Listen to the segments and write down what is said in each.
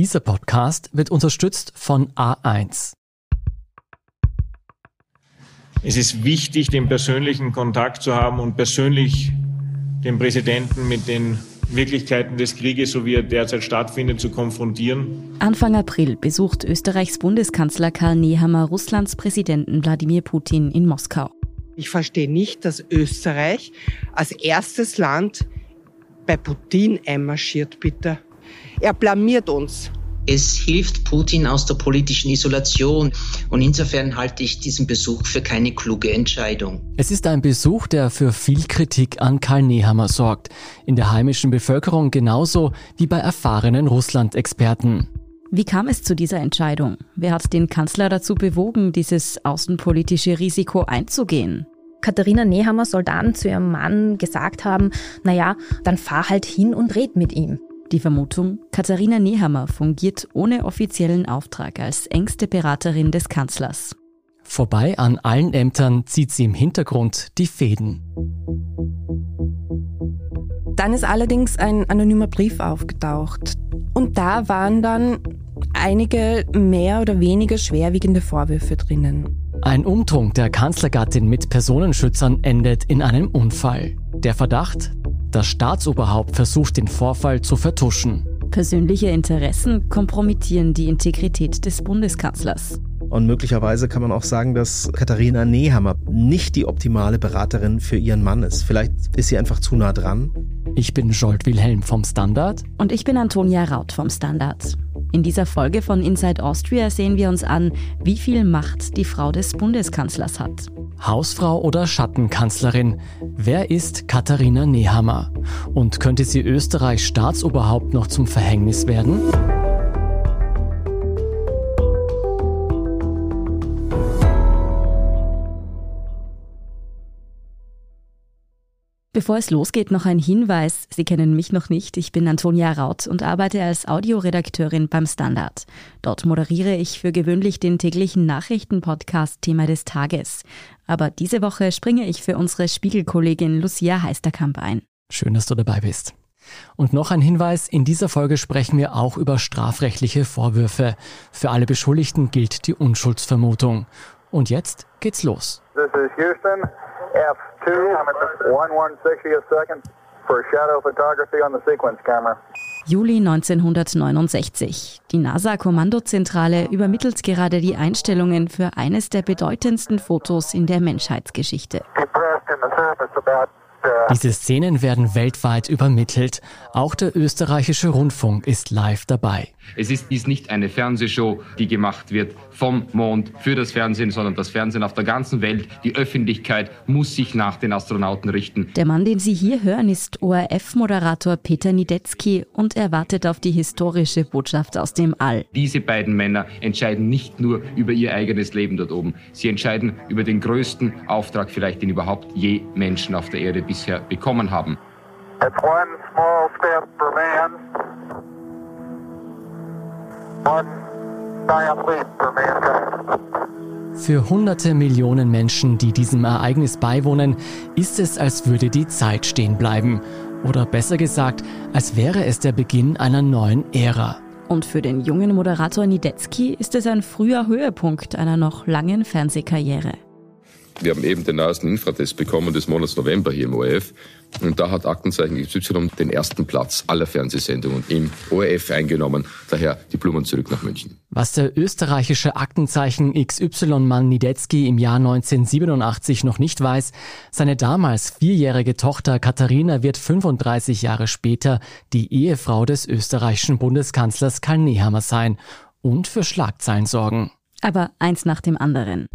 Dieser Podcast wird unterstützt von A1. Es ist wichtig, den persönlichen Kontakt zu haben und persönlich den Präsidenten mit den Wirklichkeiten des Krieges, so wie er derzeit stattfindet, zu konfrontieren. Anfang April besucht Österreichs Bundeskanzler Karl Nehammer Russlands Präsidenten Wladimir Putin in Moskau. Ich verstehe nicht, dass Österreich als erstes Land bei Putin einmarschiert, bitte. Er blamiert uns. Es hilft Putin aus der politischen Isolation und insofern halte ich diesen Besuch für keine kluge Entscheidung. Es ist ein Besuch, der für viel Kritik an Karl Nehammer sorgt, in der heimischen Bevölkerung genauso wie bei erfahrenen Russland-Experten. Wie kam es zu dieser Entscheidung? Wer hat den Kanzler dazu bewogen, dieses außenpolitische Risiko einzugehen? Katharina Nehammer soll dann zu ihrem Mann gesagt haben, naja, dann fahr halt hin und red mit ihm. Die Vermutung, Katharina Nehammer fungiert ohne offiziellen Auftrag als engste Beraterin des Kanzlers. Vorbei an allen Ämtern zieht sie im Hintergrund die Fäden. Dann ist allerdings ein anonymer Brief aufgetaucht. Und da waren dann einige mehr oder weniger schwerwiegende Vorwürfe drinnen. Ein Umtrunk der Kanzlergattin mit Personenschützern endet in einem Unfall. Der Verdacht, das Staatsoberhaupt versucht den Vorfall zu vertuschen. Persönliche Interessen kompromittieren die Integrität des Bundeskanzlers. Und möglicherweise kann man auch sagen, dass Katharina Nehammer nicht die optimale Beraterin für ihren Mann ist. Vielleicht ist sie einfach zu nah dran. Ich bin Jolt Wilhelm vom Standard. Und ich bin Antonia Raut vom Standard. In dieser Folge von Inside Austria sehen wir uns an, wie viel Macht die Frau des Bundeskanzlers hat. Hausfrau oder Schattenkanzlerin? Wer ist Katharina Nehammer? Und könnte sie Österreichs Staatsoberhaupt noch zum Verhängnis werden? Bevor es losgeht, noch ein Hinweis. Sie kennen mich noch nicht. Ich bin Antonia Raut und arbeite als Audioredakteurin beim Standard. Dort moderiere ich für gewöhnlich den täglichen Nachrichtenpodcast Thema des Tages. Aber diese Woche springe ich für unsere Spiegelkollegin Lucia Heisterkamp ein. Schön, dass du dabei bist. Und noch ein Hinweis, in dieser Folge sprechen wir auch über strafrechtliche Vorwürfe. Für alle Beschuldigten gilt die Unschuldsvermutung. Und jetzt geht's los. This is Houston. F2, 1160 second for shadow photography on the sequence camera. Juli 1969. Die NASA-Kommandozentrale übermittelt gerade die Einstellungen für eines der bedeutendsten Fotos in der Menschheitsgeschichte. Diese Szenen werden weltweit übermittelt. Auch der österreichische Rundfunk ist live dabei. Es ist dies nicht eine Fernsehshow, die gemacht wird vom Mond für das Fernsehen, sondern das Fernsehen auf der ganzen Welt. Die Öffentlichkeit muss sich nach den Astronauten richten. Der Mann, den Sie hier hören, ist ORF-Moderator Peter Niedetzky und er wartet auf die historische Botschaft aus dem All. Diese beiden Männer entscheiden nicht nur über ihr eigenes Leben dort oben. Sie entscheiden über den größten Auftrag vielleicht, den überhaupt je Menschen auf der Erde bisher bekommen haben. Für hunderte Millionen Menschen, die diesem Ereignis beiwohnen, ist es, als würde die Zeit stehen bleiben. Oder besser gesagt, als wäre es der Beginn einer neuen Ära. Und für den jungen Moderator Niedetzky ist es ein früher Höhepunkt einer noch langen Fernsehkarriere. Wir haben eben den neuesten Infratest bekommen des Monats November hier im ORF. Und da hat Aktenzeichen XY den ersten Platz aller Fernsehsendungen im ORF eingenommen. Daher die Blumen zurück nach München. Was der österreichische Aktenzeichen XY-Mann Niedetzky im Jahr 1987 noch nicht weiß, seine damals vierjährige Tochter Katharina wird 35 Jahre später die Ehefrau des österreichischen Bundeskanzlers Karl Nehammer sein und für Schlagzeilen sorgen. Aber eins nach dem anderen.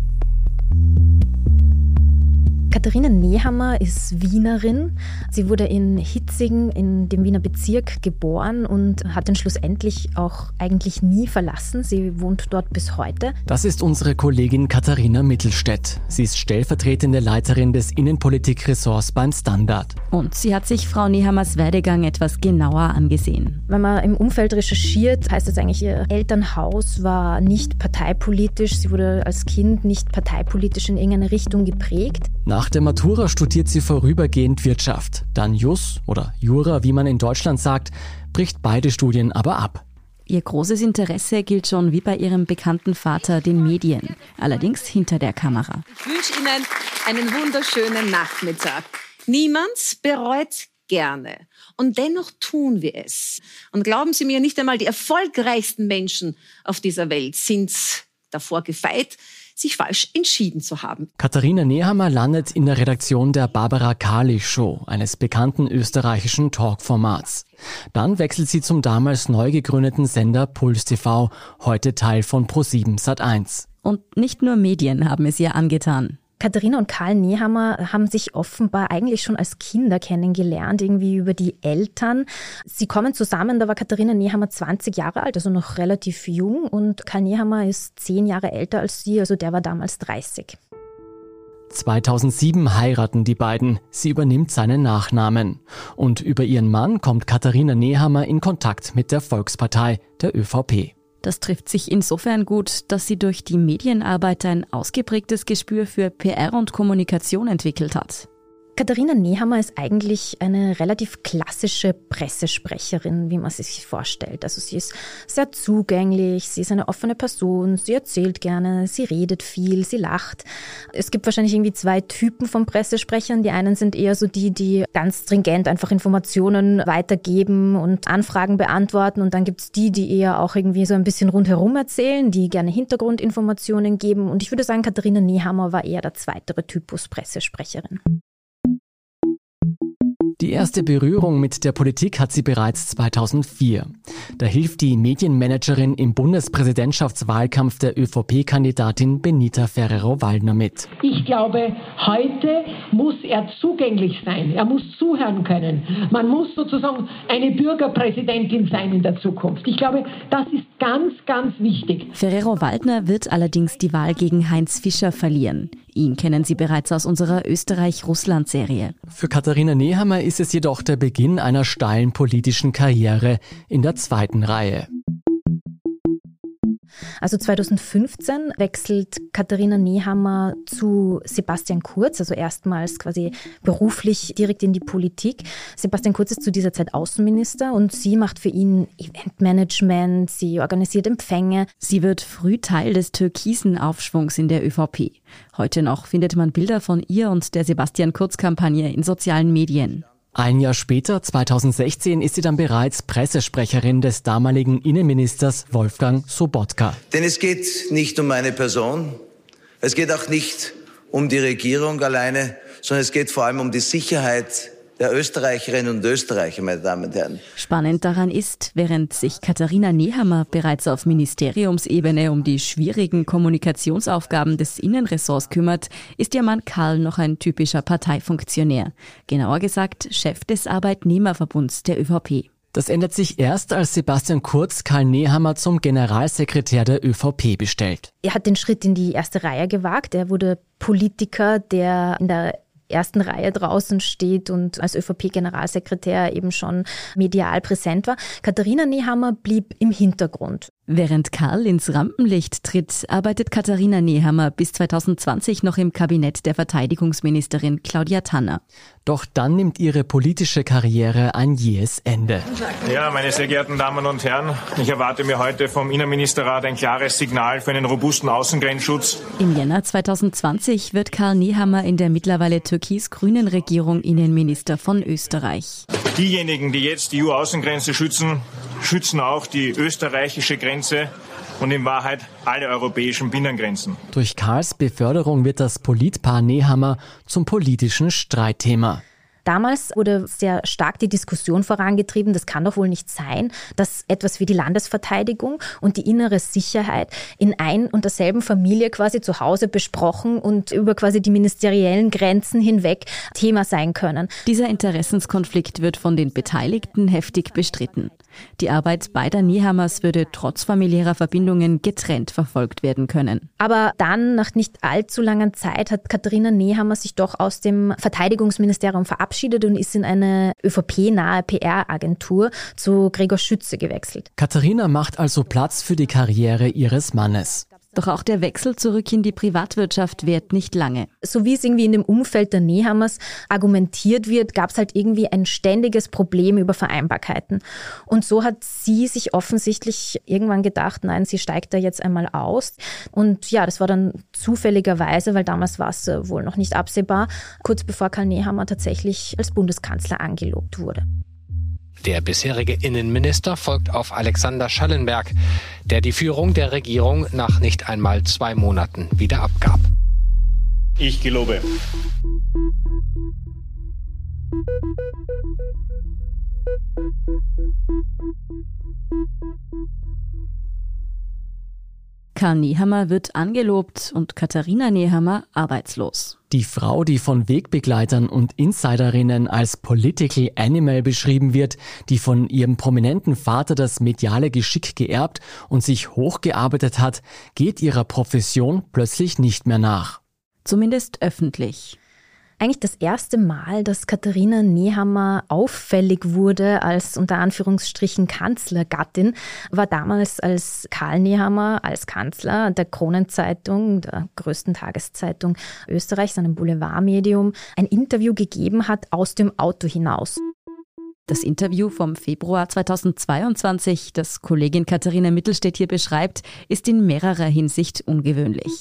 Katharina Nehammer ist Wienerin. Sie wurde in Hitzingen in dem Wiener Bezirk geboren und hat den schlussendlich auch eigentlich nie verlassen. Sie wohnt dort bis heute. Das ist unsere Kollegin Katharina Mittelstädt. Sie ist stellvertretende Leiterin des Innenpolitikressorts beim Standard. Und sie hat sich Frau Nehammers Werdegang etwas genauer angesehen. Wenn man im Umfeld recherchiert, heißt es eigentlich, ihr Elternhaus war nicht parteipolitisch. Sie wurde als Kind nicht parteipolitisch in irgendeine Richtung geprägt. Nach der Matura studiert sie vorübergehend Wirtschaft. Dann Jus oder Jura, wie man in Deutschland sagt, bricht beide Studien aber ab. Ihr großes Interesse gilt schon wie bei ihrem bekannten Vater den Medien, allerdings hinter der Kamera. Ich wünsche Ihnen einen wunderschönen Nachmittag. Niemand bereut gerne. Und dennoch tun wir es. Und glauben Sie mir, nicht einmal die erfolgreichsten Menschen auf dieser Welt sind davor gefeit, sich falsch entschieden zu haben. Katharina Nehammer landet in der Redaktion der Barbara Kali Show, eines bekannten österreichischen Talkformats. Dann wechselt sie zum damals neu gegründeten Sender Puls TV, heute Teil von Pro7 Sat1. Und nicht nur Medien haben es ihr angetan. Katharina und Karl Nehammer haben sich offenbar eigentlich schon als Kinder kennengelernt, irgendwie über die Eltern. Sie kommen zusammen, da war Katharina Nehammer 20 Jahre alt, also noch relativ jung, und Karl Nehammer ist 10 Jahre älter als sie, also der war damals 30. 2007 heiraten die beiden. Sie übernimmt seinen Nachnamen. Und über ihren Mann kommt Katharina Nehammer in Kontakt mit der Volkspartei, der ÖVP. Das trifft sich insofern gut, dass sie durch die Medienarbeit ein ausgeprägtes Gespür für PR und Kommunikation entwickelt hat. Katharina Nehammer ist eigentlich eine relativ klassische Pressesprecherin, wie man sie sich vorstellt. Also sie ist sehr zugänglich, sie ist eine offene Person, sie erzählt gerne, sie redet viel, sie lacht. Es gibt wahrscheinlich irgendwie zwei Typen von Pressesprechern. Die einen sind eher so die, die ganz stringent einfach Informationen weitergeben und Anfragen beantworten. Und dann gibt's die, die eher auch irgendwie so ein bisschen rundherum erzählen, die gerne Hintergrundinformationen geben. Und ich würde sagen, Katharina Nehammer war eher der zweitere Typus Pressesprecherin. Die erste Berührung mit der Politik hat sie bereits 2004. Da hilft die Medienmanagerin im Bundespräsidentschaftswahlkampf der ÖVP-Kandidatin Benita Ferrero-Waldner mit. Ich glaube, heute muss er zugänglich sein. Er muss zuhören können. Man muss sozusagen eine Bürgerpräsidentin sein in der Zukunft. Ich glaube, das ist ganz, ganz wichtig. Ferrero-Waldner wird allerdings die Wahl gegen Heinz Fischer verlieren. Ihn kennen Sie bereits aus unserer Österreich-Russland-Serie. Für Katharina Nehammer ist es jedoch der Beginn einer steilen politischen Karriere in der zweiten Reihe. Also 2015 wechselt Katharina Nehammer zu Sebastian Kurz, also erstmals quasi beruflich direkt in die Politik. Sebastian Kurz ist zu dieser Zeit Außenminister und sie macht für ihn Eventmanagement, sie organisiert Empfänge. Sie wird früh Teil des türkisen Aufschwungs in der ÖVP. Heute noch findet man Bilder von ihr und der Sebastian Kurz-Kampagne in sozialen Medien. Ein Jahr später, 2016, ist sie dann bereits Pressesprecherin des damaligen Innenministers Wolfgang Sobotka. Denn es geht nicht um meine Person, es geht auch nicht um die Regierung alleine, sondern es geht vor allem um die Sicherheit der Österreicherinnen und Österreicher, meine Damen und Herren. Spannend daran ist, während sich Katharina Nehammer bereits auf Ministeriumsebene um die schwierigen Kommunikationsaufgaben des Innenressorts kümmert, ist ihr Mann Karl noch ein typischer Parteifunktionär. Genauer gesagt Chef des Arbeitnehmerverbunds der ÖVP. Das ändert sich erst, als Sebastian Kurz Karl Nehammer zum Generalsekretär der ÖVP bestellt. Er hat den Schritt in die erste Reihe gewagt. Er wurde Politiker, der in der ersten Reihe draußen steht und als ÖVP-Generalsekretär eben schon medial präsent war. Katharina Nehammer blieb im Hintergrund. Während Karl ins Rampenlicht tritt, arbeitet Katharina Nehammer bis 2020 noch im Kabinett der Verteidigungsministerin Claudia Tanner. Doch dann nimmt ihre politische Karriere ein jähes Ende. Ja, meine sehr geehrten Damen und Herren, ich erwarte mir heute vom Innenministerrat ein klares Signal für einen robusten Außengrenzschutz. Im Jänner 2020 wird Karl Nehammer in der mittlerweile türkis-grünen Regierung Innenminister von Österreich. Diejenigen, die jetzt die EU-Außengrenze schützen, schützen auch die österreichische Grenze und in Wahrheit alle europäischen Binnengrenzen. Durch Karls Beförderung wird das Politpaar Nehammer zum politischen Streitthema. Damals wurde sehr stark die Diskussion vorangetrieben, das kann doch wohl nicht sein, dass etwas wie die Landesverteidigung und die innere Sicherheit in ein und derselben Familie quasi zu Hause besprochen und über quasi die ministeriellen Grenzen hinweg Thema sein können. Dieser Interessenskonflikt wird von den Beteiligten heftig bestritten. Die Arbeit beider Nehammers würde trotz familiärer Verbindungen getrennt verfolgt werden können. Aber dann, nach nicht allzu langer Zeit, hat Katharina Nehammer sich doch aus dem Verteidigungsministerium verabschiedet und ist in eine ÖVP-nahe PR-Agentur zu Gregor Schütze gewechselt. Katharina macht also Platz für die Karriere ihres Mannes. Doch auch der Wechsel zurück in die Privatwirtschaft währt nicht lange. So wie es irgendwie in dem Umfeld der Nehammers argumentiert wird, gab es halt irgendwie ein ständiges Problem über Vereinbarkeiten. Und so hat sie sich offensichtlich irgendwann gedacht, nein, sie steigt da jetzt einmal aus. Und ja, das war dann zufälligerweise, weil damals war es äh, wohl noch nicht absehbar, kurz bevor Karl Nehammer tatsächlich als Bundeskanzler angelobt wurde. Der bisherige Innenminister folgt auf Alexander Schallenberg, der die Führung der Regierung nach nicht einmal zwei Monaten wieder abgab. Ich gelobe. Karl Nehammer wird angelobt und Katharina Nehammer arbeitslos. Die Frau, die von Wegbegleitern und Insiderinnen als Political Animal beschrieben wird, die von ihrem prominenten Vater das mediale Geschick geerbt und sich hochgearbeitet hat, geht ihrer Profession plötzlich nicht mehr nach. Zumindest öffentlich eigentlich das erste Mal, dass Katharina Nehammer auffällig wurde als unter Anführungsstrichen Kanzlergattin, war damals, als Karl Nehammer als Kanzler der Kronenzeitung, der größten Tageszeitung Österreichs, einem Boulevardmedium, ein Interview gegeben hat aus dem Auto hinaus. Das Interview vom Februar 2022, das Kollegin Katharina Mittelstädt hier beschreibt, ist in mehrerer Hinsicht ungewöhnlich.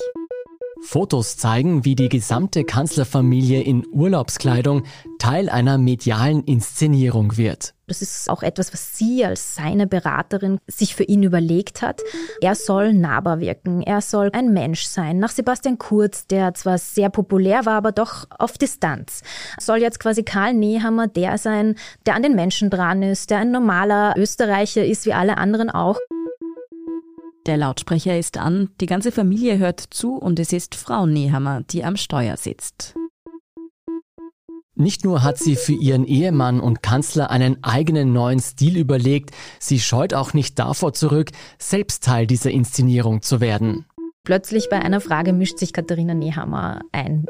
Fotos zeigen, wie die gesamte Kanzlerfamilie in Urlaubskleidung Teil einer medialen Inszenierung wird. Das ist auch etwas, was sie als seine Beraterin sich für ihn überlegt hat. Er soll nahbar wirken, er soll ein Mensch sein. Nach Sebastian Kurz, der zwar sehr populär war, aber doch auf Distanz. Soll jetzt quasi Karl Nehammer der sein, der an den Menschen dran ist, der ein normaler Österreicher ist, wie alle anderen auch. Der Lautsprecher ist an, die ganze Familie hört zu und es ist Frau Nehammer, die am Steuer sitzt. Nicht nur hat sie für ihren Ehemann und Kanzler einen eigenen neuen Stil überlegt, sie scheut auch nicht davor zurück, selbst Teil dieser Inszenierung zu werden. Plötzlich bei einer Frage mischt sich Katharina Nehammer ein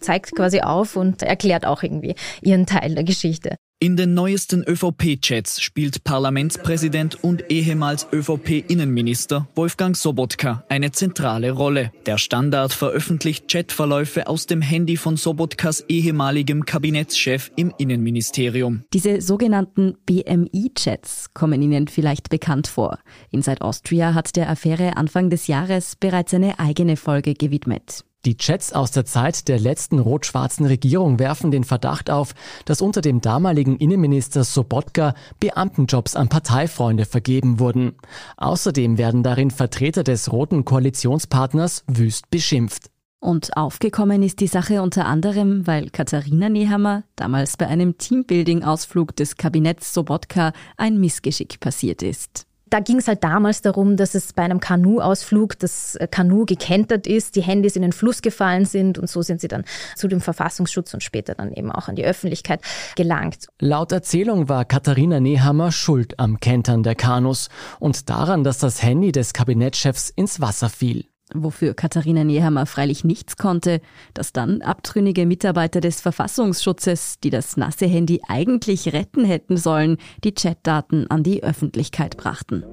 zeigt quasi auf und erklärt auch irgendwie ihren Teil der Geschichte. In den neuesten ÖVP-Chats spielt Parlamentspräsident und ehemals ÖVP-Innenminister Wolfgang Sobotka eine zentrale Rolle. Der Standard veröffentlicht Chatverläufe aus dem Handy von Sobotkas ehemaligem Kabinettschef im Innenministerium. Diese sogenannten BMI-Chats kommen Ihnen vielleicht bekannt vor. Inside Austria hat der Affäre Anfang des Jahres bereits eine eigene Folge gewidmet. Die Chats aus der Zeit der letzten rot-schwarzen Regierung werfen den Verdacht auf, dass unter dem damaligen Innenminister Sobotka Beamtenjobs an Parteifreunde vergeben wurden. Außerdem werden darin Vertreter des roten Koalitionspartners wüst beschimpft. Und aufgekommen ist die Sache unter anderem, weil Katharina Nehammer damals bei einem Teambuilding-Ausflug des Kabinetts Sobotka ein Missgeschick passiert ist. Da ging es halt damals darum, dass es bei einem Kanu-Ausflug das äh, Kanu gekentert ist, die Handys in den Fluss gefallen sind und so sind sie dann zu dem Verfassungsschutz und später dann eben auch an die Öffentlichkeit gelangt. Laut Erzählung war Katharina Nehammer schuld am Kentern der Kanus und daran, dass das Handy des Kabinettschefs ins Wasser fiel. Wofür Katharina Nehammer freilich nichts konnte, dass dann abtrünnige Mitarbeiter des Verfassungsschutzes, die das nasse Handy eigentlich retten hätten sollen, die Chatdaten an die Öffentlichkeit brachten.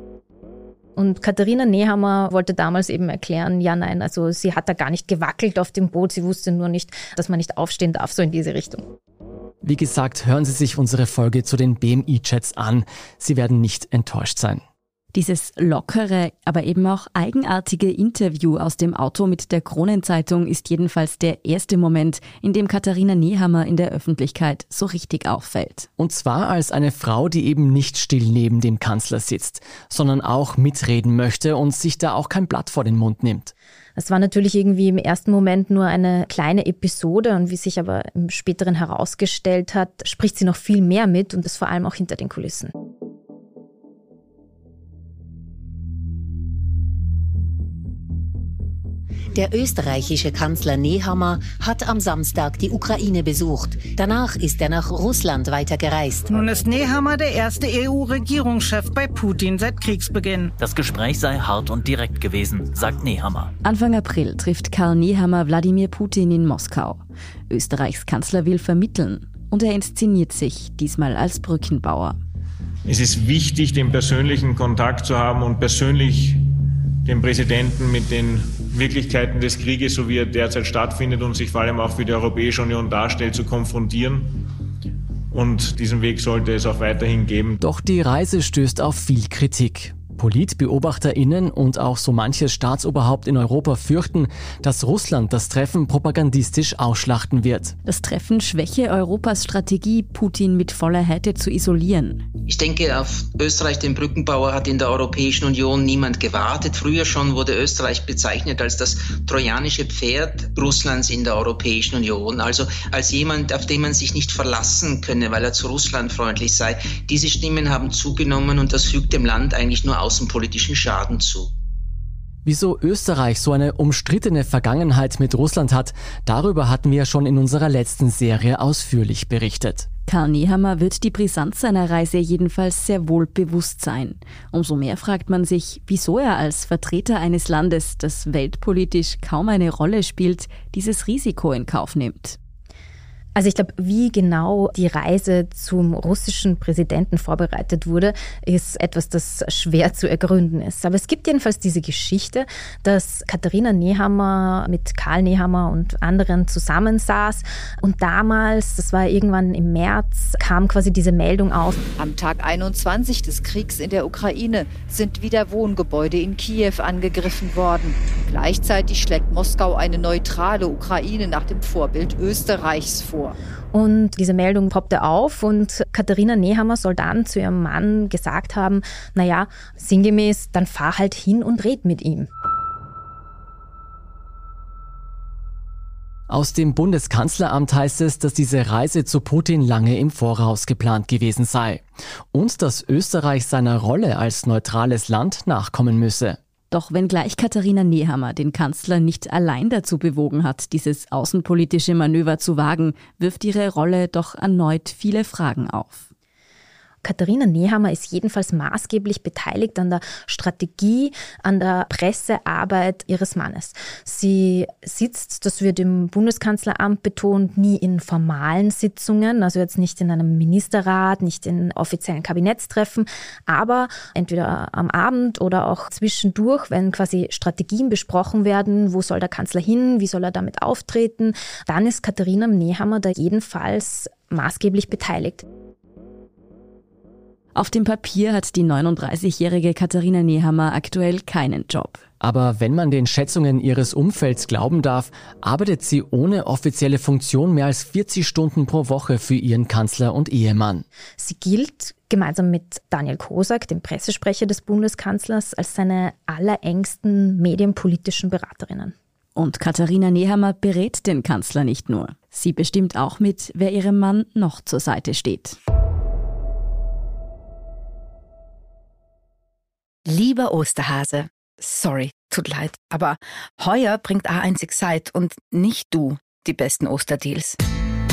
Und Katharina Nehammer wollte damals eben erklären, ja, nein, also sie hat da gar nicht gewackelt auf dem Boot, sie wusste nur nicht, dass man nicht aufstehen darf, so in diese Richtung. Wie gesagt, hören Sie sich unsere Folge zu den BMI-Chats an. Sie werden nicht enttäuscht sein. Dieses lockere, aber eben auch eigenartige Interview aus dem Auto mit der Kronenzeitung ist jedenfalls der erste Moment, in dem Katharina Nehammer in der Öffentlichkeit so richtig auffällt. Und zwar als eine Frau, die eben nicht still neben dem Kanzler sitzt, sondern auch mitreden möchte und sich da auch kein Blatt vor den Mund nimmt. Es war natürlich irgendwie im ersten Moment nur eine kleine Episode und wie sich aber im späteren herausgestellt hat, spricht sie noch viel mehr mit und das vor allem auch hinter den Kulissen. Der österreichische Kanzler Nehammer hat am Samstag die Ukraine besucht. Danach ist er nach Russland weitergereist. Nun ist Nehammer der erste EU-Regierungschef bei Putin seit Kriegsbeginn. Das Gespräch sei hart und direkt gewesen, sagt Nehammer. Anfang April trifft Karl Nehammer Wladimir Putin in Moskau. Österreichs Kanzler will vermitteln und er inszeniert sich diesmal als Brückenbauer. Es ist wichtig, den persönlichen Kontakt zu haben und persönlich den Präsidenten mit den Wirklichkeiten des Krieges, so wie er derzeit stattfindet und sich vor allem auch für die Europäische Union darstellt, zu konfrontieren. Und diesen Weg sollte es auch weiterhin geben. Doch die Reise stößt auf viel Kritik. PolitbeobachterInnen und auch so manches Staatsoberhaupt in Europa fürchten, dass Russland das Treffen propagandistisch ausschlachten wird. Das Treffen schwäche Europas Strategie, Putin mit voller Härte zu isolieren. Ich denke, auf Österreich, den Brückenbauer, hat in der Europäischen Union niemand gewartet. Früher schon wurde Österreich bezeichnet als das trojanische Pferd Russlands in der Europäischen Union. Also als jemand, auf den man sich nicht verlassen könne, weil er zu Russland freundlich sei. Diese Stimmen haben zugenommen und das fügt dem Land eigentlich nur außenpolitischen Schaden zu. Wieso Österreich so eine umstrittene Vergangenheit mit Russland hat, darüber hatten wir schon in unserer letzten Serie ausführlich berichtet. Karl Nehammer wird die Brisanz seiner Reise jedenfalls sehr wohl bewusst sein. Umso mehr fragt man sich, wieso er als Vertreter eines Landes, das weltpolitisch kaum eine Rolle spielt, dieses Risiko in Kauf nimmt. Also ich glaube, wie genau die Reise zum russischen Präsidenten vorbereitet wurde, ist etwas, das schwer zu ergründen ist. Aber es gibt jedenfalls diese Geschichte, dass Katharina Nehammer mit Karl Nehammer und anderen zusammensaß und damals, das war irgendwann im März, kam quasi diese Meldung auf. Am Tag 21 des Kriegs in der Ukraine sind wieder Wohngebäude in Kiew angegriffen worden. Gleichzeitig schlägt Moskau eine neutrale Ukraine nach dem Vorbild Österreichs vor vor. Und diese Meldung poppte auf und Katharina Nehammer soll dann zu ihrem Mann gesagt haben, naja, sinngemäß, dann fahr halt hin und red mit ihm. Aus dem Bundeskanzleramt heißt es, dass diese Reise zu Putin lange im Voraus geplant gewesen sei und dass Österreich seiner Rolle als neutrales Land nachkommen müsse. Doch wenngleich Katharina Nehammer den Kanzler nicht allein dazu bewogen hat, dieses außenpolitische Manöver zu wagen, wirft ihre Rolle doch erneut viele Fragen auf. Katharina Nehammer ist jedenfalls maßgeblich beteiligt an der Strategie, an der Pressearbeit ihres Mannes. Sie sitzt, das wird im Bundeskanzleramt betont, nie in formalen Sitzungen, also jetzt nicht in einem Ministerrat, nicht in offiziellen Kabinettstreffen, aber entweder am Abend oder auch zwischendurch, wenn quasi Strategien besprochen werden, wo soll der Kanzler hin, wie soll er damit auftreten, dann ist Katharina Nehammer da jedenfalls maßgeblich beteiligt. Auf dem Papier hat die 39-jährige Katharina Nehammer aktuell keinen Job. Aber wenn man den Schätzungen ihres Umfelds glauben darf, arbeitet sie ohne offizielle Funktion mehr als 40 Stunden pro Woche für ihren Kanzler und Ehemann. Sie gilt gemeinsam mit Daniel Kosak, dem Pressesprecher des Bundeskanzlers, als seine allerengsten medienpolitischen Beraterinnen. Und Katharina Nehammer berät den Kanzler nicht nur. Sie bestimmt auch mit, wer ihrem Mann noch zur Seite steht. Lieber Osterhase, sorry, tut leid, aber heuer bringt A1 Excite und nicht du die besten Osterdeals.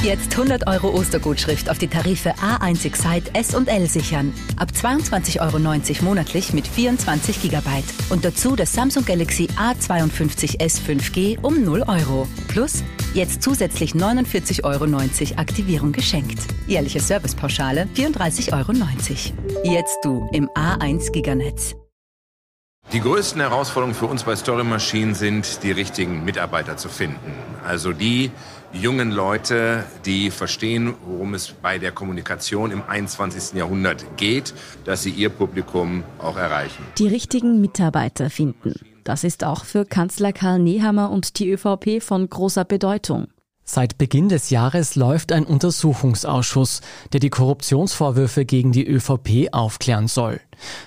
Jetzt 100 Euro Ostergutschrift auf die Tarife A1 Excite S und L sichern. Ab 22,90 Euro monatlich mit 24 GB. Und dazu das Samsung Galaxy A52s 5G um 0 Euro. Plus jetzt zusätzlich 49,90 Euro Aktivierung geschenkt. Jährliche Servicepauschale 34,90 Euro. Jetzt du im A1 Giganetz. Die größten Herausforderungen für uns bei Story Machine sind, die richtigen Mitarbeiter zu finden. Also die jungen Leute, die verstehen, worum es bei der Kommunikation im 21. Jahrhundert geht, dass sie ihr Publikum auch erreichen. Die richtigen Mitarbeiter finden. Das ist auch für Kanzler Karl Nehammer und die ÖVP von großer Bedeutung. Seit Beginn des Jahres läuft ein Untersuchungsausschuss, der die Korruptionsvorwürfe gegen die ÖVP aufklären soll.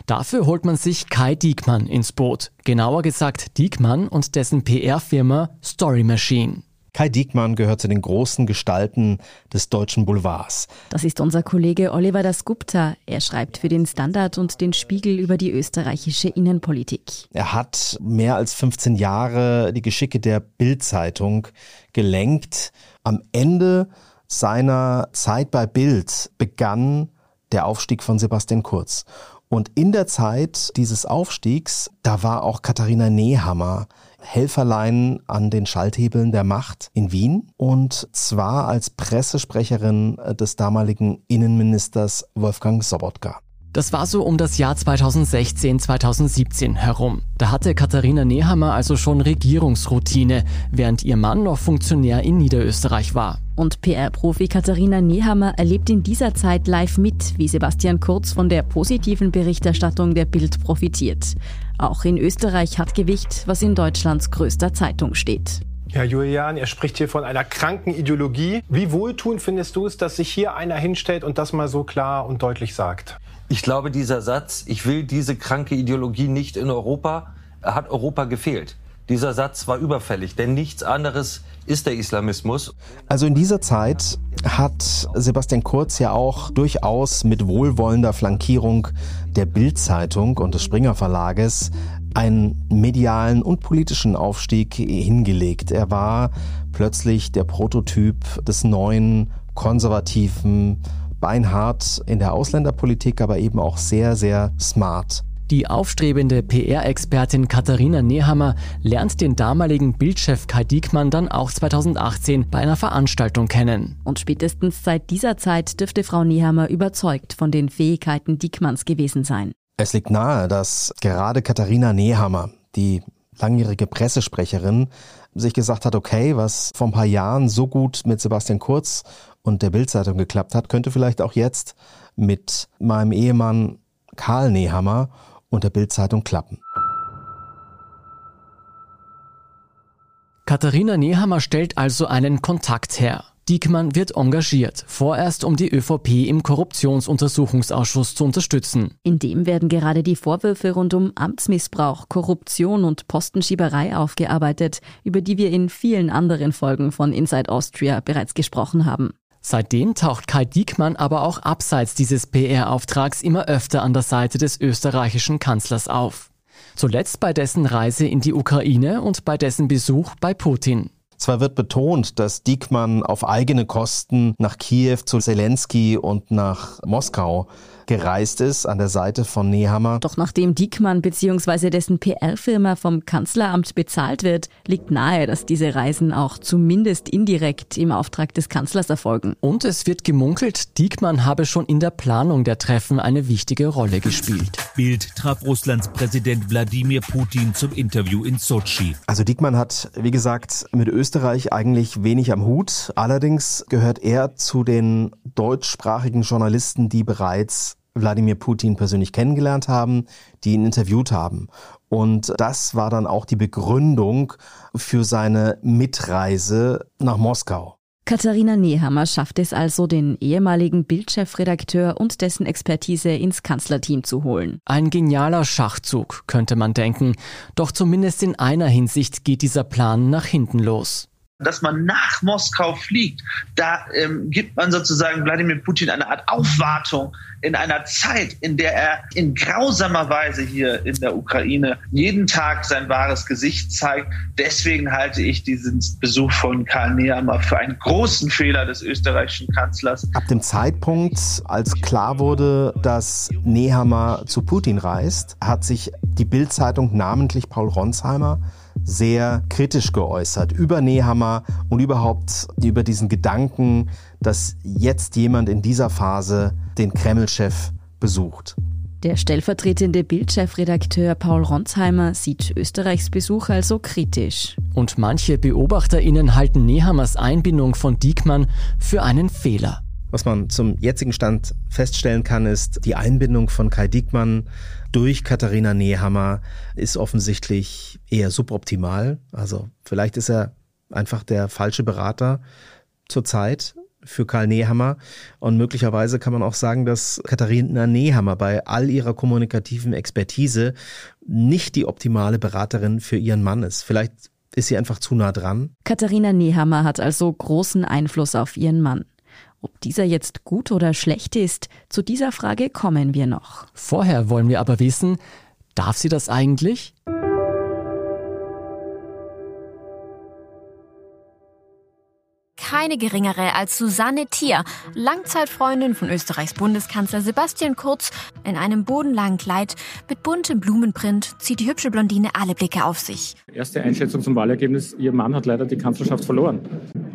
Dafür holt man sich Kai Diekmann ins Boot. Genauer gesagt Diekmann und dessen PR-Firma Story Machine. Kai Diekmann gehört zu den großen Gestalten des deutschen Boulevards. Das ist unser Kollege Oliver Dasgupta. Er schreibt für den Standard und den Spiegel über die österreichische Innenpolitik. Er hat mehr als 15 Jahre die Geschicke der Bild-Zeitung gelenkt. Am Ende seiner Zeit bei Bild begann der Aufstieg von Sebastian Kurz. Und in der Zeit dieses Aufstiegs, da war auch Katharina Nehammer Helferlein an den Schalthebeln der Macht in Wien und zwar als Pressesprecherin des damaligen Innenministers Wolfgang Sobotka. Das war so um das Jahr 2016, 2017 herum. Da hatte Katharina Nehammer also schon Regierungsroutine, während ihr Mann noch Funktionär in Niederösterreich war. Und PR-Profi Katharina Nehammer erlebt in dieser Zeit live mit, wie Sebastian Kurz von der positiven Berichterstattung der Bild profitiert. Auch in Österreich hat Gewicht, was in Deutschlands größter Zeitung steht. Ja, Julian, er spricht hier von einer kranken Ideologie. Wie wohltuend findest du es, dass sich hier einer hinstellt und das mal so klar und deutlich sagt? Ich glaube, dieser Satz, ich will diese kranke Ideologie nicht in Europa, hat Europa gefehlt. Dieser Satz war überfällig, denn nichts anderes ist der Islamismus. Also in dieser Zeit hat Sebastian Kurz ja auch durchaus mit wohlwollender Flankierung der Bild-Zeitung und des Springer Verlages einen medialen und politischen Aufstieg hingelegt. Er war plötzlich der Prototyp des neuen, konservativen, beinhart in der Ausländerpolitik, aber eben auch sehr, sehr smart. Die aufstrebende PR-Expertin Katharina Nehammer lernt den damaligen Bildchef Kai Diekmann dann auch 2018 bei einer Veranstaltung kennen. Und spätestens seit dieser Zeit dürfte Frau Nehammer überzeugt von den Fähigkeiten Diekmanns gewesen sein. Es liegt nahe, dass gerade Katharina Nehammer, die langjährige Pressesprecherin, sich gesagt hat, okay, was vor ein paar Jahren so gut mit Sebastian Kurz und der Bildzeitung geklappt hat, könnte vielleicht auch jetzt mit meinem Ehemann Karl Nehammer und der Bildzeitung klappen. Katharina Nehammer stellt also einen Kontakt her. Diekmann wird engagiert, vorerst um die ÖVP im Korruptionsuntersuchungsausschuss zu unterstützen. In dem werden gerade die Vorwürfe rund um Amtsmissbrauch, Korruption und Postenschieberei aufgearbeitet, über die wir in vielen anderen Folgen von Inside Austria bereits gesprochen haben. Seitdem taucht Kai Diekmann aber auch abseits dieses PR-Auftrags immer öfter an der Seite des österreichischen Kanzlers auf. Zuletzt bei dessen Reise in die Ukraine und bei dessen Besuch bei Putin. Zwar wird betont, dass Diekmann auf eigene Kosten nach Kiew zu Zelensky und nach Moskau gereist ist an der Seite von Nehammer. Doch nachdem Diekmann bzw. dessen PR-Firma vom Kanzleramt bezahlt wird, liegt nahe, dass diese Reisen auch zumindest indirekt im Auftrag des Kanzlers erfolgen. Und es wird gemunkelt, Diekmann habe schon in der Planung der Treffen eine wichtige Rolle gespielt. Bild traf Russlands Präsident Wladimir Putin zum Interview in Sochi. Also Diekmann hat, wie gesagt, mit Österreich eigentlich wenig am Hut. Allerdings gehört er zu den deutschsprachigen Journalisten, die bereits Wladimir Putin persönlich kennengelernt haben, die ihn interviewt haben. Und das war dann auch die Begründung für seine Mitreise nach Moskau. Katharina Nehammer schafft es also, den ehemaligen Bildchefredakteur und dessen Expertise ins Kanzlerteam zu holen. Ein genialer Schachzug, könnte man denken. Doch zumindest in einer Hinsicht geht dieser Plan nach hinten los dass man nach Moskau fliegt, da ähm, gibt man sozusagen Wladimir Putin eine Art Aufwartung in einer Zeit, in der er in grausamer Weise hier in der Ukraine jeden Tag sein wahres Gesicht zeigt. Deswegen halte ich diesen Besuch von Karl Nehammer für einen großen Fehler des österreichischen Kanzlers. Ab dem Zeitpunkt, als klar wurde, dass Nehammer zu Putin reist, hat sich die Bild-Zeitung, namentlich Paul Ronsheimer, sehr kritisch geäußert über Nehammer und überhaupt über diesen Gedanken, dass jetzt jemand in dieser Phase den Kreml-Chef besucht. Der stellvertretende Bildchefredakteur Paul Ronsheimer sieht Österreichs Besuch also kritisch. Und manche BeobachterInnen halten Nehammers Einbindung von Diekmann für einen Fehler. Was man zum jetzigen Stand feststellen kann, ist, die Einbindung von Kai Diekmann durch Katharina Nehammer ist offensichtlich eher suboptimal. Also vielleicht ist er einfach der falsche Berater zurzeit für Karl Nehammer. Und möglicherweise kann man auch sagen, dass Katharina Nehammer bei all ihrer kommunikativen Expertise nicht die optimale Beraterin für ihren Mann ist. Vielleicht ist sie einfach zu nah dran. Katharina Nehammer hat also großen Einfluss auf ihren Mann. Ob dieser jetzt gut oder schlecht ist, zu dieser Frage kommen wir noch. Vorher wollen wir aber wissen, darf sie das eigentlich? Keine geringere als Susanne Thier, Langzeitfreundin von Österreichs Bundeskanzler Sebastian Kurz. In einem bodenlangen Kleid mit buntem Blumenprint zieht die hübsche Blondine alle Blicke auf sich. Erste Einschätzung zum Wahlergebnis. Ihr Mann hat leider die Kanzlerschaft verloren.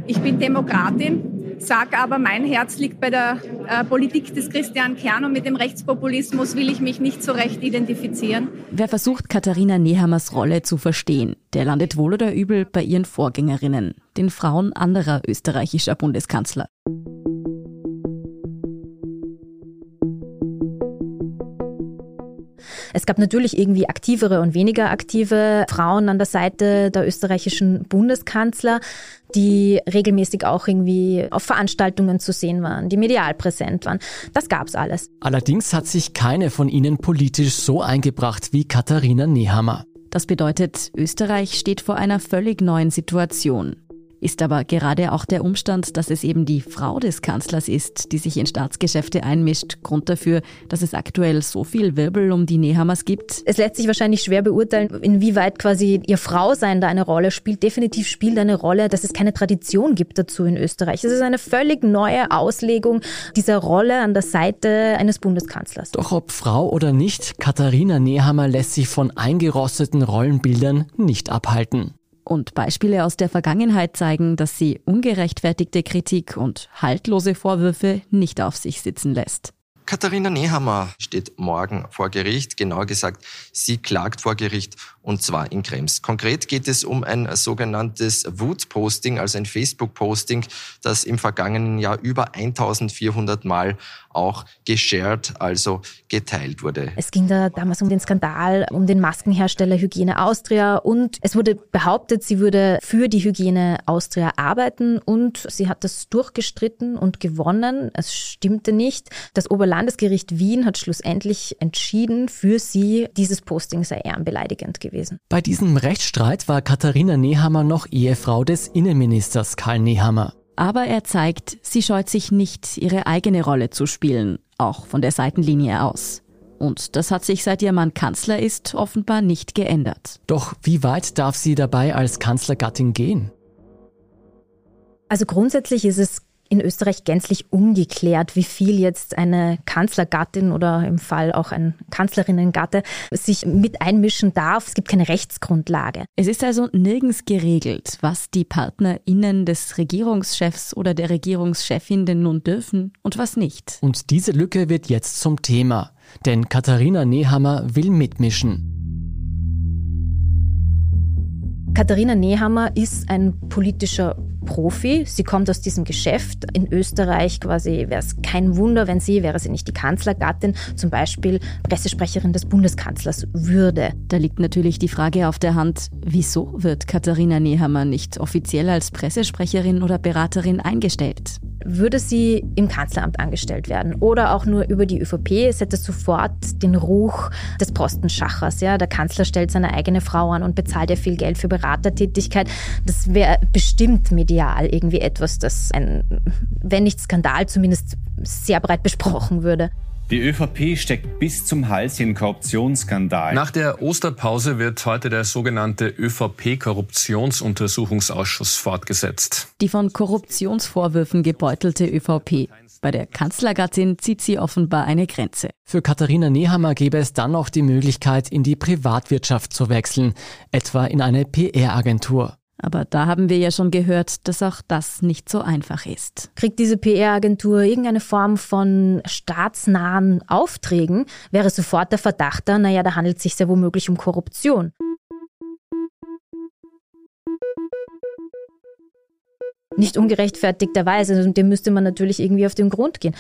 Ich bin Demokratin sage aber, mein Herz liegt bei der äh, Politik des Christian Kern und mit dem Rechtspopulismus will ich mich nicht so recht identifizieren. Wer versucht, Katharina Nehammers Rolle zu verstehen, der landet wohl oder übel bei ihren Vorgängerinnen, den Frauen anderer österreichischer Bundeskanzler. Es gab natürlich irgendwie aktivere und weniger aktive Frauen an der Seite der österreichischen Bundeskanzler, die regelmäßig auch irgendwie auf Veranstaltungen zu sehen waren, die medial präsent waren. Das gab's alles. Allerdings hat sich keine von ihnen politisch so eingebracht wie Katharina Nehammer. Das bedeutet, Österreich steht vor einer völlig neuen Situation. Ist aber gerade auch der Umstand, dass es eben die Frau des Kanzlers ist, die sich in Staatsgeschäfte einmischt, Grund dafür, dass es aktuell so viel Wirbel um die Nehammers gibt? Es lässt sich wahrscheinlich schwer beurteilen, inwieweit quasi ihr Frausein da eine Rolle spielt. Definitiv spielt eine Rolle, dass es keine Tradition gibt dazu in Österreich. Es ist eine völlig neue Auslegung dieser Rolle an der Seite eines Bundeskanzlers. Doch ob Frau oder nicht, Katharina Nehammer lässt sich von eingerosteten Rollenbildern nicht abhalten. Und Beispiele aus der Vergangenheit zeigen, dass sie ungerechtfertigte Kritik und haltlose Vorwürfe nicht auf sich sitzen lässt. Katharina Nehammer steht morgen vor Gericht. Genauer gesagt, sie klagt vor Gericht und zwar in Krems. Konkret geht es um ein sogenanntes Wut-Posting, also ein Facebook-Posting, das im vergangenen Jahr über 1400 Mal auch geshared, also geteilt wurde. Es ging da damals um den Skandal, um den Maskenhersteller Hygiene Austria und es wurde behauptet, sie würde für die Hygiene Austria arbeiten und sie hat das durchgestritten und gewonnen. Es stimmte nicht. Das Oberlandesgericht Wien hat schlussendlich entschieden, für sie dieses Posting sei ehrenbeleidigend gewesen gewesen. Bei diesem Rechtsstreit war Katharina Nehammer noch Ehefrau des Innenministers Karl Nehammer. Aber er zeigt, sie scheut sich nicht, ihre eigene Rolle zu spielen, auch von der Seitenlinie aus. Und das hat sich seit ihr Mann Kanzler ist offenbar nicht geändert. Doch wie weit darf sie dabei als Kanzlergattin gehen? Also grundsätzlich ist es in Österreich gänzlich ungeklärt, wie viel jetzt eine Kanzlergattin oder im Fall auch ein Kanzlerinnengatte sich mit einmischen darf. Es gibt keine Rechtsgrundlage. Es ist also nirgends geregelt, was die PartnerInnen des Regierungschefs oder der Regierungschefin denn nun dürfen und was nicht. Und diese Lücke wird jetzt zum Thema. Denn Katharina Nehammer will mitmischen. Katharina Nehammer ist ein politischer Profi. Sie kommt aus diesem Geschäft. In Österreich quasi wäre es kein Wunder, wenn sie, wäre sie nicht die Kanzlergattin, zum Beispiel Pressesprecherin des Bundeskanzlers würde. Da liegt natürlich die Frage auf der Hand, wieso wird Katharina Nehammer nicht offiziell als Pressesprecherin oder Beraterin eingestellt? Würde sie im Kanzleramt angestellt werden oder auch nur über die ÖVP, es hätte sofort den Ruch des Postenschachers. Ja? Der Kanzler stellt seine eigene Frau an und bezahlt ihr viel Geld für Beratertätigkeit. Das wäre bestimmt medial irgendwie etwas, das ein, wenn nicht Skandal, zumindest sehr breit besprochen würde. Die ÖVP steckt bis zum Hals in Korruptionsskandal. Nach der Osterpause wird heute der sogenannte ÖVP-Korruptionsuntersuchungsausschuss fortgesetzt. Die von Korruptionsvorwürfen gebeutelte ÖVP. Bei der Kanzlergattin zieht sie offenbar eine Grenze. Für Katharina Nehammer gäbe es dann noch die Möglichkeit, in die Privatwirtschaft zu wechseln, etwa in eine PR-Agentur. Aber da haben wir ja schon gehört, dass auch das nicht so einfach ist. Kriegt diese PR-Agentur irgendeine Form von staatsnahen Aufträgen, wäre sofort der Verdacht da, naja, da handelt es sich sehr womöglich um Korruption. Nicht ungerechtfertigterweise, also dem müsste man natürlich irgendwie auf den Grund gehen.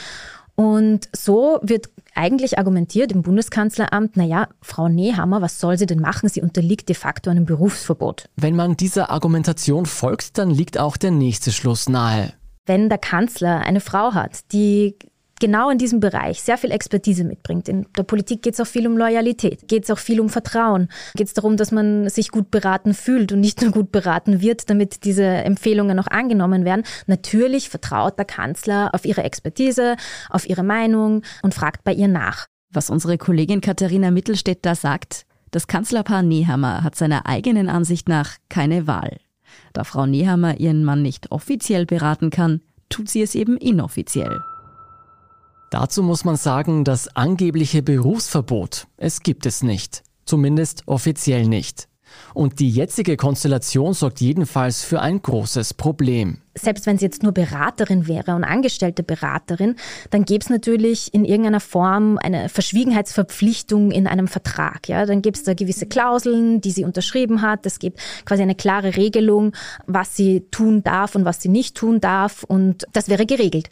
Und so wird eigentlich argumentiert im Bundeskanzleramt, naja, Frau Nehammer, was soll sie denn machen? Sie unterliegt de facto einem Berufsverbot. Wenn man dieser Argumentation folgt, dann liegt auch der nächste Schluss nahe. Wenn der Kanzler eine Frau hat, die genau in diesem Bereich sehr viel Expertise mitbringt. In der Politik geht es auch viel um Loyalität, geht es auch viel um Vertrauen, geht es darum, dass man sich gut beraten fühlt und nicht nur gut beraten wird, damit diese Empfehlungen auch angenommen werden. Natürlich vertraut der Kanzler auf ihre Expertise, auf ihre Meinung und fragt bei ihr nach. Was unsere Kollegin Katharina Mittelstädt da sagt, das Kanzlerpaar Nehammer hat seiner eigenen Ansicht nach keine Wahl. Da Frau Nehammer ihren Mann nicht offiziell beraten kann, tut sie es eben inoffiziell. Dazu muss man sagen, das angebliche Berufsverbot, es gibt es nicht. Zumindest offiziell nicht. Und die jetzige Konstellation sorgt jedenfalls für ein großes Problem. Selbst wenn sie jetzt nur Beraterin wäre und angestellte Beraterin, dann gäbe es natürlich in irgendeiner Form eine Verschwiegenheitsverpflichtung in einem Vertrag. Ja? Dann gibt es da gewisse Klauseln, die sie unterschrieben hat. Es gibt quasi eine klare Regelung, was sie tun darf und was sie nicht tun darf. Und das wäre geregelt.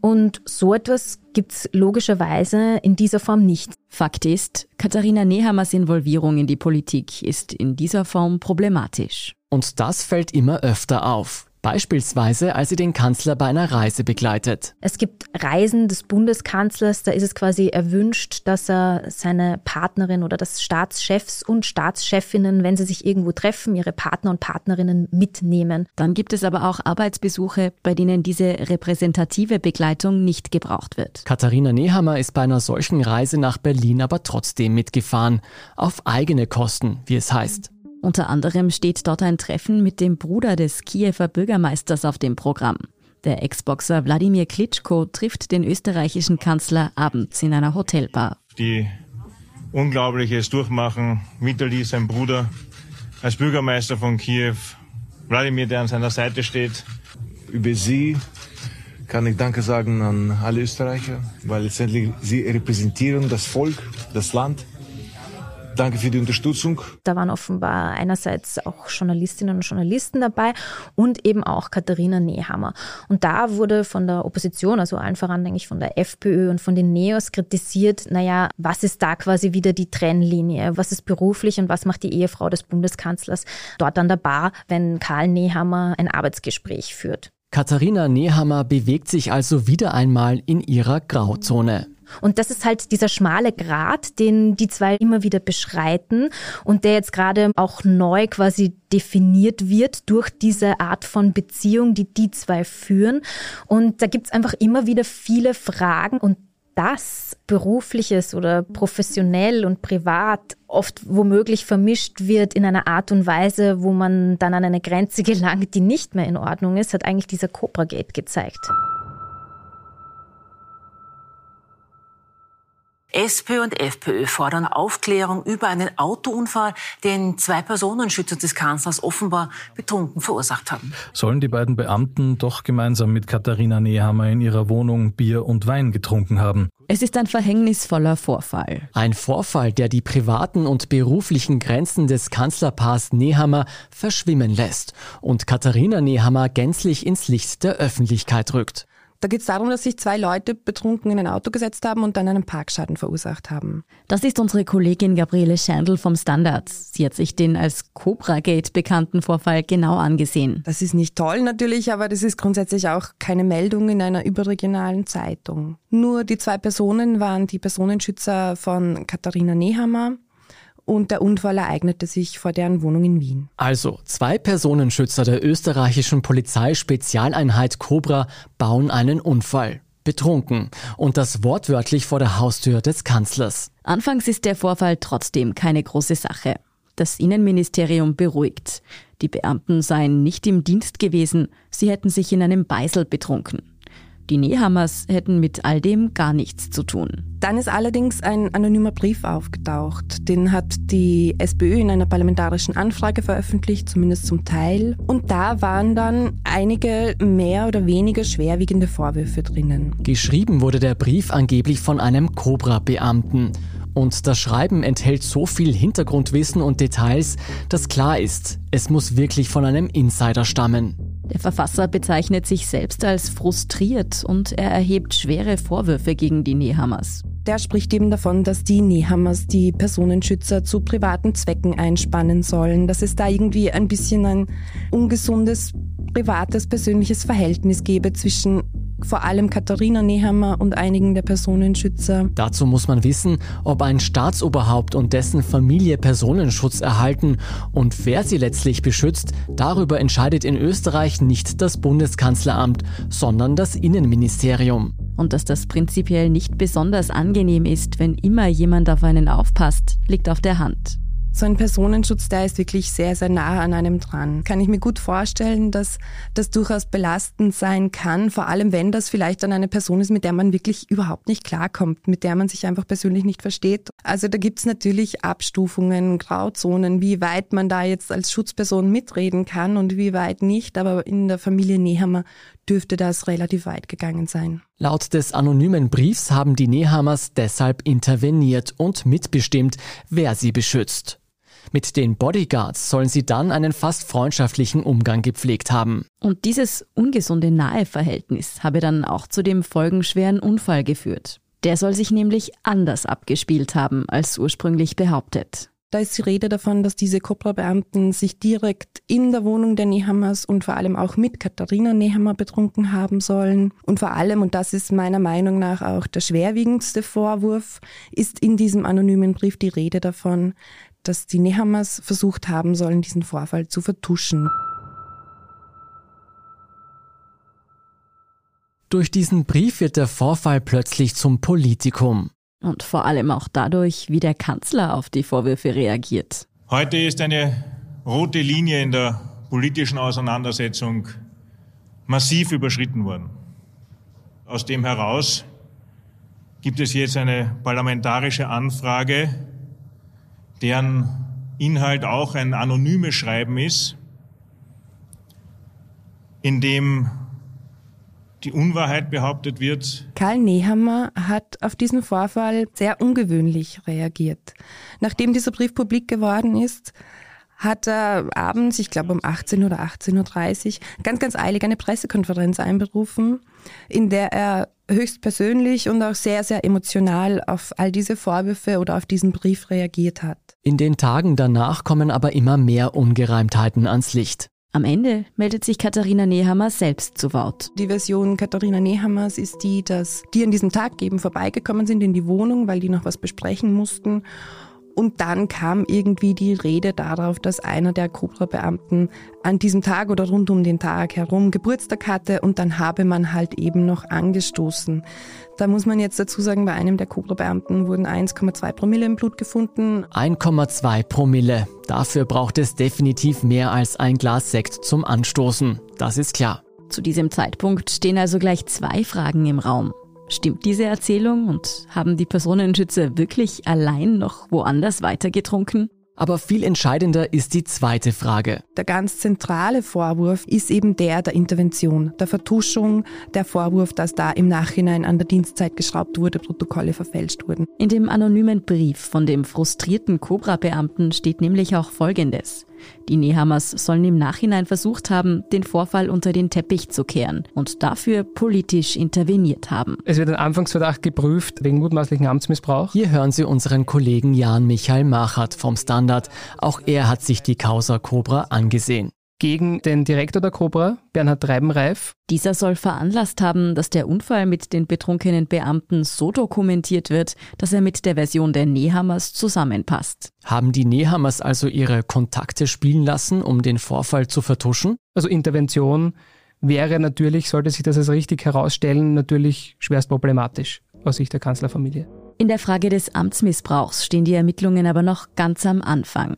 Und so etwas gibt es logischerweise in dieser Form nicht. Fakt ist, Katharina Nehammers Involvierung in die Politik ist in dieser Form problematisch. Und das fällt immer öfter auf. Beispielsweise, als sie den Kanzler bei einer Reise begleitet. Es gibt Reisen des Bundeskanzlers, da ist es quasi erwünscht, dass er seine Partnerin oder das Staatschefs und Staatschefinnen, wenn sie sich irgendwo treffen, ihre Partner und Partnerinnen mitnehmen. Dann gibt es aber auch Arbeitsbesuche, bei denen diese repräsentative Begleitung nicht gebraucht wird. Katharina Nehammer ist bei einer solchen Reise nach Berlin aber trotzdem mitgefahren. Auf eigene Kosten, wie es heißt. Unter anderem steht dort ein Treffen mit dem Bruder des Kiewer Bürgermeisters auf dem Programm. Der Ex-Boxer Wladimir Klitschko trifft den österreichischen Kanzler abends in einer Hotelbar. Die unglaubliches Durchmachen Vitali, sein Bruder, als Bürgermeister von Kiew, Wladimir, der an seiner Seite steht. Über sie kann ich Danke sagen an alle Österreicher, weil letztendlich sie repräsentieren das Volk, das Land. Danke für die Unterstützung. Da waren offenbar einerseits auch Journalistinnen und Journalisten dabei und eben auch Katharina Nehammer. Und da wurde von der Opposition, also allen voran denke ich von der FPÖ und von den Neos kritisiert, naja, was ist da quasi wieder die Trennlinie? Was ist beruflich und was macht die Ehefrau des Bundeskanzlers dort an der Bar, wenn Karl Nehammer ein Arbeitsgespräch führt? Katharina Nehammer bewegt sich also wieder einmal in ihrer Grauzone. Und das ist halt dieser schmale Grat, den die zwei immer wieder beschreiten und der jetzt gerade auch neu quasi definiert wird durch diese Art von Beziehung, die die zwei führen. Und da gibt's einfach immer wieder viele Fragen und das berufliches oder professionell und privat oft womöglich vermischt wird in einer Art und Weise, wo man dann an eine Grenze gelangt, die nicht mehr in Ordnung ist, hat eigentlich dieser Cobra Gate gezeigt. SPÖ und FPÖ fordern Aufklärung über einen Autounfall, den zwei Personenschützer des Kanzlers offenbar betrunken verursacht haben. Sollen die beiden Beamten doch gemeinsam mit Katharina Nehammer in ihrer Wohnung Bier und Wein getrunken haben? Es ist ein verhängnisvoller Vorfall. Ein Vorfall, der die privaten und beruflichen Grenzen des Kanzlerpaars Nehammer verschwimmen lässt und Katharina Nehammer gänzlich ins Licht der Öffentlichkeit rückt. Da geht es darum, dass sich zwei Leute betrunken in ein Auto gesetzt haben und dann einen Parkschaden verursacht haben. Das ist unsere Kollegin Gabriele Schandl vom Standard. Sie hat sich den als Cobra Gate bekannten Vorfall genau angesehen. Das ist nicht toll natürlich, aber das ist grundsätzlich auch keine Meldung in einer überregionalen Zeitung. Nur die zwei Personen waren die Personenschützer von Katharina Nehammer und der Unfall ereignete sich vor deren Wohnung in Wien. Also, zwei Personenschützer der österreichischen Polizeispezialeinheit Cobra bauen einen Unfall. Betrunken. Und das wortwörtlich vor der Haustür des Kanzlers. Anfangs ist der Vorfall trotzdem keine große Sache. Das Innenministerium beruhigt. Die Beamten seien nicht im Dienst gewesen, sie hätten sich in einem Beisel betrunken. Die Nehammers hätten mit all dem gar nichts zu tun. Dann ist allerdings ein anonymer Brief aufgetaucht. Den hat die SPÖ in einer parlamentarischen Anfrage veröffentlicht, zumindest zum Teil. Und da waren dann einige mehr oder weniger schwerwiegende Vorwürfe drinnen. Geschrieben wurde der Brief angeblich von einem Cobra-Beamten. Und das Schreiben enthält so viel Hintergrundwissen und Details, dass klar ist, es muss wirklich von einem Insider stammen. Der Verfasser bezeichnet sich selbst als frustriert und er erhebt schwere Vorwürfe gegen die Nehammers. Der spricht eben davon, dass die Nehammers die Personenschützer zu privaten Zwecken einspannen sollen, dass es da irgendwie ein bisschen ein ungesundes, privates, persönliches Verhältnis gäbe zwischen vor allem Katharina Nehammer und einigen der Personenschützer. Dazu muss man wissen, ob ein Staatsoberhaupt und dessen Familie Personenschutz erhalten und wer sie letztlich beschützt, darüber entscheidet in Österreich nicht das Bundeskanzleramt, sondern das Innenministerium. Und dass das prinzipiell nicht besonders angenehm ist, wenn immer jemand auf einen aufpasst, liegt auf der Hand. So ein Personenschutz, der ist wirklich sehr, sehr nah an einem dran. Kann ich mir gut vorstellen, dass das durchaus belastend sein kann, vor allem wenn das vielleicht dann eine Person ist, mit der man wirklich überhaupt nicht klarkommt, mit der man sich einfach persönlich nicht versteht. Also da gibt's natürlich Abstufungen, Grauzonen, wie weit man da jetzt als Schutzperson mitreden kann und wie weit nicht, aber in der Familie Nehammer dürfte das relativ weit gegangen sein. Laut des anonymen Briefs haben die Nehammers deshalb interveniert und mitbestimmt, wer sie beschützt. Mit den Bodyguards sollen sie dann einen fast freundschaftlichen Umgang gepflegt haben. Und dieses ungesunde Naheverhältnis habe dann auch zu dem folgenschweren Unfall geführt. Der soll sich nämlich anders abgespielt haben als ursprünglich behauptet. Da ist die Rede davon, dass diese Cobra-Beamten sich direkt in der Wohnung der Nehammers und vor allem auch mit Katharina Nehammer betrunken haben sollen. Und vor allem, und das ist meiner Meinung nach auch der schwerwiegendste Vorwurf, ist in diesem anonymen Brief die Rede davon, dass die Nehammers versucht haben sollen, diesen Vorfall zu vertuschen. Durch diesen Brief wird der Vorfall plötzlich zum Politikum. Und vor allem auch dadurch, wie der Kanzler auf die Vorwürfe reagiert. Heute ist eine rote Linie in der politischen Auseinandersetzung massiv überschritten worden. Aus dem heraus gibt es jetzt eine parlamentarische Anfrage deren Inhalt auch ein anonymes Schreiben ist, in dem die Unwahrheit behauptet wird. Karl Nehammer hat auf diesen Vorfall sehr ungewöhnlich reagiert. Nachdem dieser Brief publik geworden ist, hat er abends, ich glaube um 18 oder 18.30 Uhr, ganz, ganz eilig eine Pressekonferenz einberufen, in der er höchstpersönlich und auch sehr, sehr emotional auf all diese Vorwürfe oder auf diesen Brief reagiert hat. In den Tagen danach kommen aber immer mehr Ungereimtheiten ans Licht. Am Ende meldet sich Katharina Nehammer selbst zu Wort. Die Version Katharina Nehammers ist die, dass die an diesem Tag eben vorbeigekommen sind in die Wohnung, weil die noch was besprechen mussten und dann kam irgendwie die Rede darauf, dass einer der Cobra-Beamten an diesem Tag oder rund um den Tag herum Geburtstag hatte und dann habe man halt eben noch angestoßen. Da muss man jetzt dazu sagen, bei einem der Cobra-Beamten wurden 1,2 Promille im Blut gefunden. 1,2 Promille. Dafür braucht es definitiv mehr als ein Glas Sekt zum Anstoßen. Das ist klar. Zu diesem Zeitpunkt stehen also gleich zwei Fragen im Raum. Stimmt diese Erzählung und haben die Personenschützer wirklich allein noch woanders weitergetrunken? Aber viel entscheidender ist die zweite Frage. Der ganz zentrale Vorwurf ist eben der der Intervention, der Vertuschung, der Vorwurf, dass da im Nachhinein an der Dienstzeit geschraubt wurde, Protokolle verfälscht wurden. In dem anonymen Brief von dem frustrierten Cobra-Beamten steht nämlich auch Folgendes. Die Nehammers sollen im Nachhinein versucht haben, den Vorfall unter den Teppich zu kehren und dafür politisch interveniert haben. Es wird ein Anfangsverdacht geprüft wegen mutmaßlichen Amtsmissbrauch. Hier hören Sie unseren Kollegen Jan Michael Machert vom Standard. Auch er hat sich die Causa Cobra angesehen gegen den Direktor der Cobra, Bernhard Treibenreif. Dieser soll veranlasst haben, dass der Unfall mit den betrunkenen Beamten so dokumentiert wird, dass er mit der Version der Nehammers zusammenpasst. Haben die Nehammers also ihre Kontakte spielen lassen, um den Vorfall zu vertuschen? Also Intervention wäre natürlich, sollte sich das als richtig herausstellen, natürlich schwerst problematisch aus Sicht der Kanzlerfamilie. In der Frage des Amtsmissbrauchs stehen die Ermittlungen aber noch ganz am Anfang.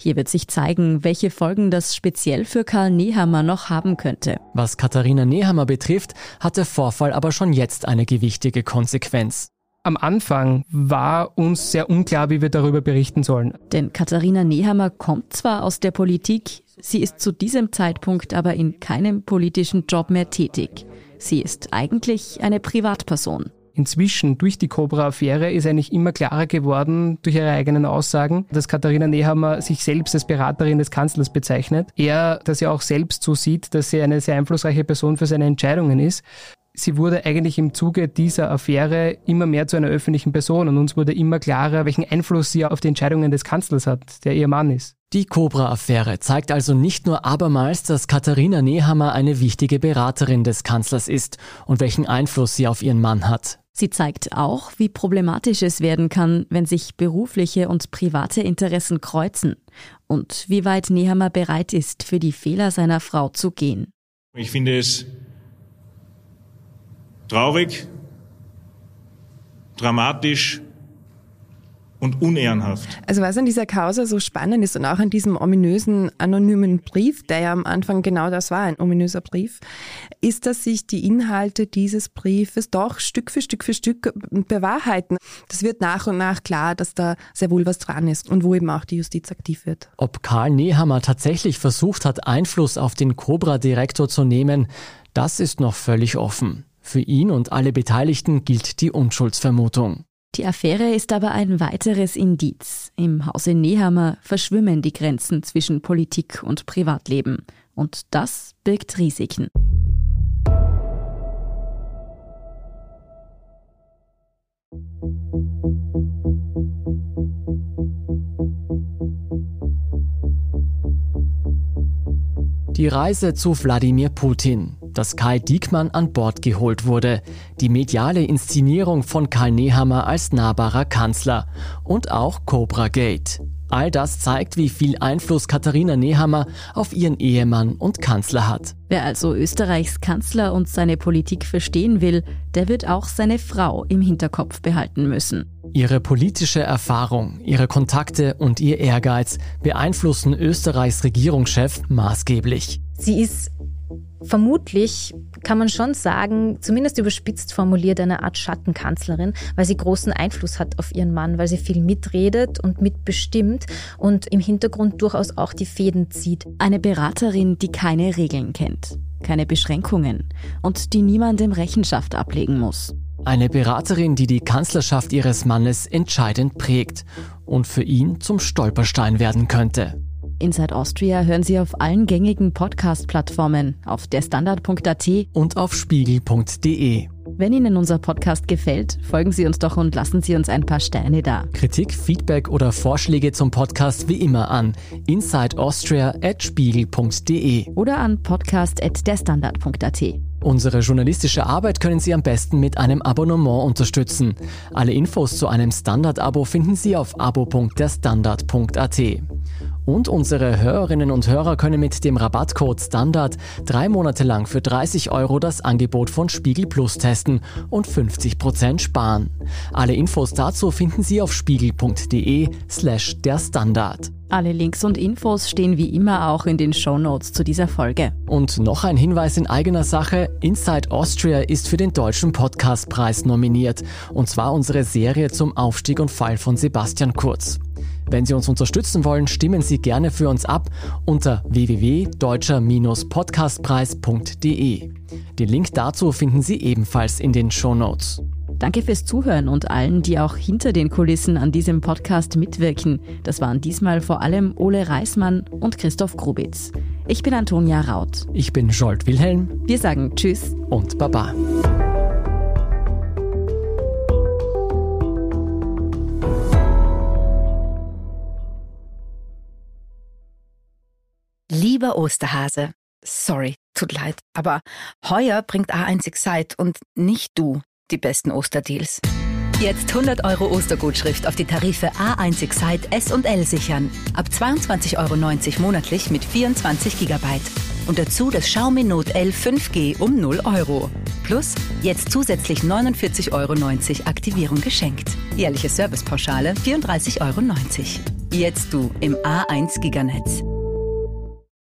Hier wird sich zeigen, welche Folgen das speziell für Karl Nehammer noch haben könnte. Was Katharina Nehammer betrifft, hat der Vorfall aber schon jetzt eine gewichtige Konsequenz. Am Anfang war uns sehr unklar, wie wir darüber berichten sollen. Denn Katharina Nehammer kommt zwar aus der Politik, sie ist zu diesem Zeitpunkt aber in keinem politischen Job mehr tätig. Sie ist eigentlich eine Privatperson. Inzwischen durch die Cobra-Affäre ist eigentlich immer klarer geworden durch ihre eigenen Aussagen, dass Katharina Nehammer sich selbst als Beraterin des Kanzlers bezeichnet. Er, dass er auch selbst so sieht, dass sie eine sehr einflussreiche Person für seine Entscheidungen ist. Sie wurde eigentlich im Zuge dieser Affäre immer mehr zu einer öffentlichen Person und uns wurde immer klarer, welchen Einfluss sie auf die Entscheidungen des Kanzlers hat, der ihr Mann ist. Die Cobra-Affäre zeigt also nicht nur abermals, dass Katharina Nehammer eine wichtige Beraterin des Kanzlers ist und welchen Einfluss sie auf ihren Mann hat. Sie zeigt auch, wie problematisch es werden kann, wenn sich berufliche und private Interessen kreuzen und wie weit Nehammer bereit ist, für die Fehler seiner Frau zu gehen. Ich finde es traurig, dramatisch und unehrenhaft. Also was an dieser Causa so spannend ist und auch an diesem ominösen anonymen Brief, der ja am Anfang genau das war, ein ominöser Brief, ist, dass sich die Inhalte dieses Briefes doch Stück für Stück für Stück bewahrheiten. Das wird nach und nach klar, dass da sehr wohl was dran ist und wo eben auch die Justiz aktiv wird. Ob Karl Nehammer tatsächlich versucht hat, Einfluss auf den Cobra-Direktor zu nehmen, das ist noch völlig offen. Für ihn und alle Beteiligten gilt die Unschuldsvermutung. Die Affäre ist aber ein weiteres Indiz. Im Hause Nehammer verschwimmen die Grenzen zwischen Politik und Privatleben. Und das birgt Risiken. Die Reise zu Wladimir Putin, dass Kai Diekmann an Bord geholt wurde, die mediale Inszenierung von Karl Nehammer als nahbarer Kanzler und auch Cobra Gate. All das zeigt, wie viel Einfluss Katharina Nehammer auf ihren Ehemann und Kanzler hat. Wer also Österreichs Kanzler und seine Politik verstehen will, der wird auch seine Frau im Hinterkopf behalten müssen. Ihre politische Erfahrung, ihre Kontakte und ihr Ehrgeiz beeinflussen Österreichs Regierungschef maßgeblich. Sie ist vermutlich, kann man schon sagen, zumindest überspitzt formuliert, eine Art Schattenkanzlerin, weil sie großen Einfluss hat auf ihren Mann, weil sie viel mitredet und mitbestimmt und im Hintergrund durchaus auch die Fäden zieht. Eine Beraterin, die keine Regeln kennt, keine Beschränkungen und die niemandem Rechenschaft ablegen muss. Eine Beraterin, die die Kanzlerschaft ihres Mannes entscheidend prägt und für ihn zum Stolperstein werden könnte. Inside Austria hören Sie auf allen gängigen Podcast-Plattformen, auf derstandard.at und auf spiegel.de. Wenn Ihnen unser Podcast gefällt, folgen Sie uns doch und lassen Sie uns ein paar Sterne da. Kritik, Feedback oder Vorschläge zum Podcast wie immer an insideaustria.spiegel.de oder an podcast.derstandard.at. Unsere journalistische Arbeit können Sie am besten mit einem Abonnement unterstützen. Alle Infos zu einem Standard-Abo finden Sie auf abo.derstandard.at. Und unsere Hörerinnen und Hörer können mit dem Rabattcode Standard drei Monate lang für 30 Euro das Angebot von Spiegel Plus testen und 50% sparen. Alle Infos dazu finden Sie auf spiegel.de slash der Standard. Alle Links und Infos stehen wie immer auch in den Show Notes zu dieser Folge. Und noch ein Hinweis in eigener Sache. Inside Austria ist für den Deutschen Podcastpreis nominiert. Und zwar unsere Serie zum Aufstieg und Fall von Sebastian Kurz. Wenn Sie uns unterstützen wollen, stimmen Sie gerne für uns ab unter www.deutscher-podcastpreis.de. Den Link dazu finden Sie ebenfalls in den Show Notes. Danke fürs Zuhören und allen, die auch hinter den Kulissen an diesem Podcast mitwirken. Das waren diesmal vor allem Ole Reismann und Christoph Grubitz. Ich bin Antonia Raut. Ich bin Jolt Wilhelm. Wir sagen Tschüss und Baba. Lieber Osterhase, sorry, tut leid, aber heuer bringt A1 Excite und nicht du die besten Osterdeals. Jetzt 100 Euro Ostergutschrift auf die Tarife A1 Excite S und L sichern. Ab 22,90 Euro monatlich mit 24 GB. Und dazu das Xiaomi Note L 5G um 0 Euro. Plus jetzt zusätzlich 49,90 Euro Aktivierung geschenkt. Jährliche Servicepauschale 34,90 Euro. Jetzt du im A1 Giganetz.